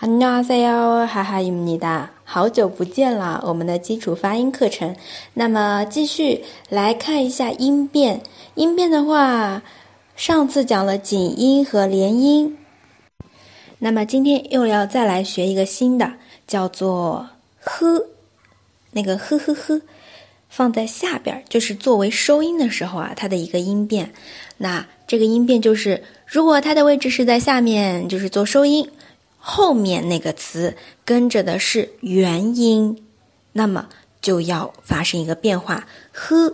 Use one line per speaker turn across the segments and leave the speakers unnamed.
안녕하세요，哈哈입니 다。 好久不见了，我们的基础发音课程。那么继续来看一下音变。音变的话，上次讲了紧音和连音。那么今天又要再来学一个新的，叫做呵。那个呵呵呵，放在下边，就是作为收音的时候啊，它的一个音变。那这个音变就是，如果它的位置是在下面，就是做收音。 后面那个词跟着的是元音，那么就要发生一个变化，呵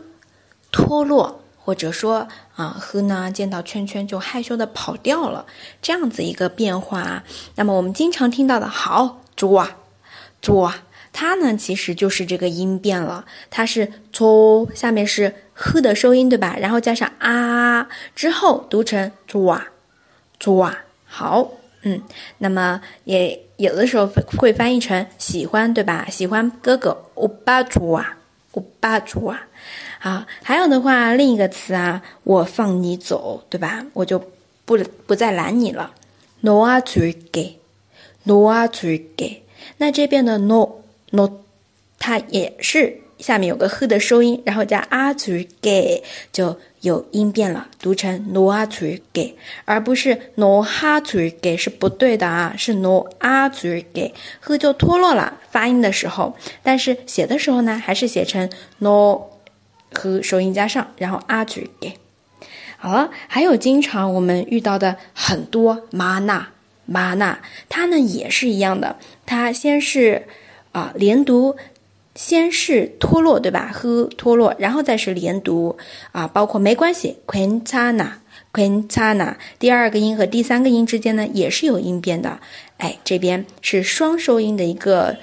脱落，或者说啊呵呢见到圈圈就害羞的跑掉了，这样子一个变化。那么我们经常听到的好抓抓，它呢其实就是这个音变了，它是搓下面是呵的收音对吧？然后加上啊之后读成抓抓好。嗯，那么也有的时候会翻译成喜欢，对吧？喜欢哥哥，欧巴主啊，欧巴主啊。好，还有的话，另一个词啊，我放你走，对吧？我就不不再拦你了。no 啊追给，no 啊追给。那这边的 no no，它也是下面有个呵的收音，然后加啊嘴给，就有音变了，读成挪啊嘴给，而不是挪哈嘴给是不对的啊，是挪啊嘴给，呵就脱落了，发音的时候，但是写的时候呢，还是写成挪和收音加上，然后啊嘴给。好了，还有经常我们遇到的很多玛娜玛娜，它呢也是一样的，它先是啊连读。先是脱落，对吧？呵，脱落，然后再是连读啊，包括没关系，quintana，quintana，第二个音和第三个音之间呢，也是有音变的。哎，这边是双收音的一个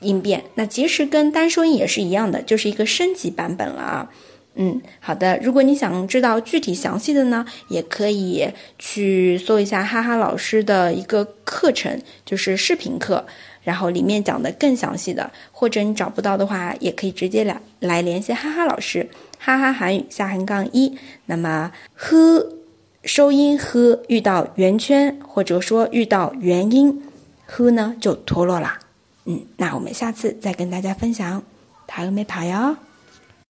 音变，那其实跟单收音也是一样的，就是一个升级版本了啊。嗯，好的，如果你想知道具体详细的呢，也可以去搜一下哈哈老师的一个课程，就是视频课。然后里面讲的更详细的，或者你找不到的话，也可以直接来来联系哈哈老师，哈哈韩语下横杠一。那么呵，收音呵遇到圆圈或者说遇到元音，呵呢就脱落了。嗯，那我们下次再跟大家分享，塔有没跑哟。